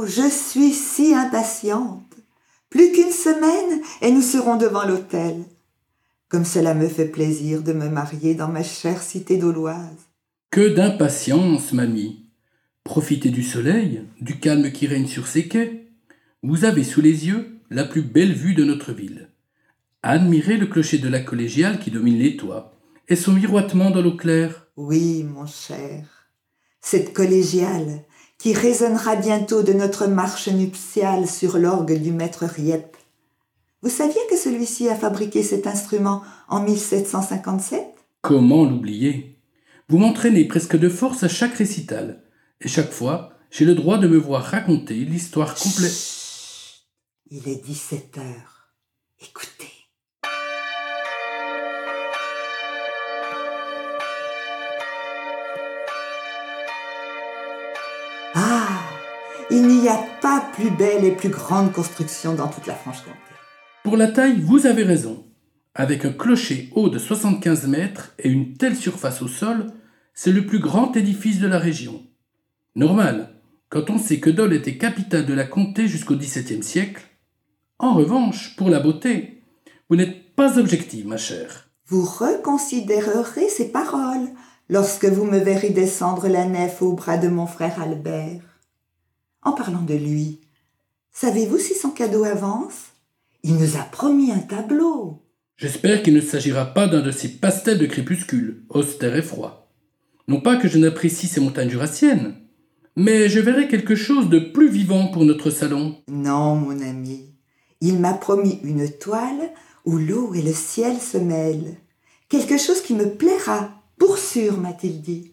Oh, je suis si impatiente. Plus qu'une semaine et nous serons devant l'hôtel. Comme cela me fait plaisir de me marier dans ma chère cité d'Auloise. Que d'impatience, mamie. Profitez du soleil, du calme qui règne sur ces quais. Vous avez sous les yeux la plus belle vue de notre ville. Admirez le clocher de la collégiale qui domine les toits et son miroitement dans l'eau claire. Oui, mon cher. Cette collégiale qui résonnera bientôt de notre marche nuptiale sur l'orgue du maître Rieppe vous saviez que celui-ci a fabriqué cet instrument en 1757 Comment l'oublier? Vous m'entraînez presque de force à chaque récital, et chaque fois, j'ai le droit de me voir raconter l'histoire complète. Il est 17 heures. Il n'y a pas plus belle et plus grande construction dans toute la Franche-Comté. Pour la taille, vous avez raison. Avec un clocher haut de 75 mètres et une telle surface au sol, c'est le plus grand édifice de la région. Normal, quand on sait que Dole était capitale de la comté jusqu'au XVIIe siècle. En revanche, pour la beauté, vous n'êtes pas objective, ma chère. Vous reconsidérerez ces paroles lorsque vous me verrez descendre la nef au bras de mon frère Albert. En parlant de lui, savez-vous si son cadeau avance? Il nous a promis un tableau. J'espère qu'il ne s'agira pas d'un de ces pastels de crépuscule, austère et froid. Non pas que je n'apprécie ces montagnes jurassiennes, mais je verrai quelque chose de plus vivant pour notre salon. Non, mon ami. Il m'a promis une toile où l'eau et le ciel se mêlent. Quelque chose qui me plaira, pour sûr, m'a-t-il dit.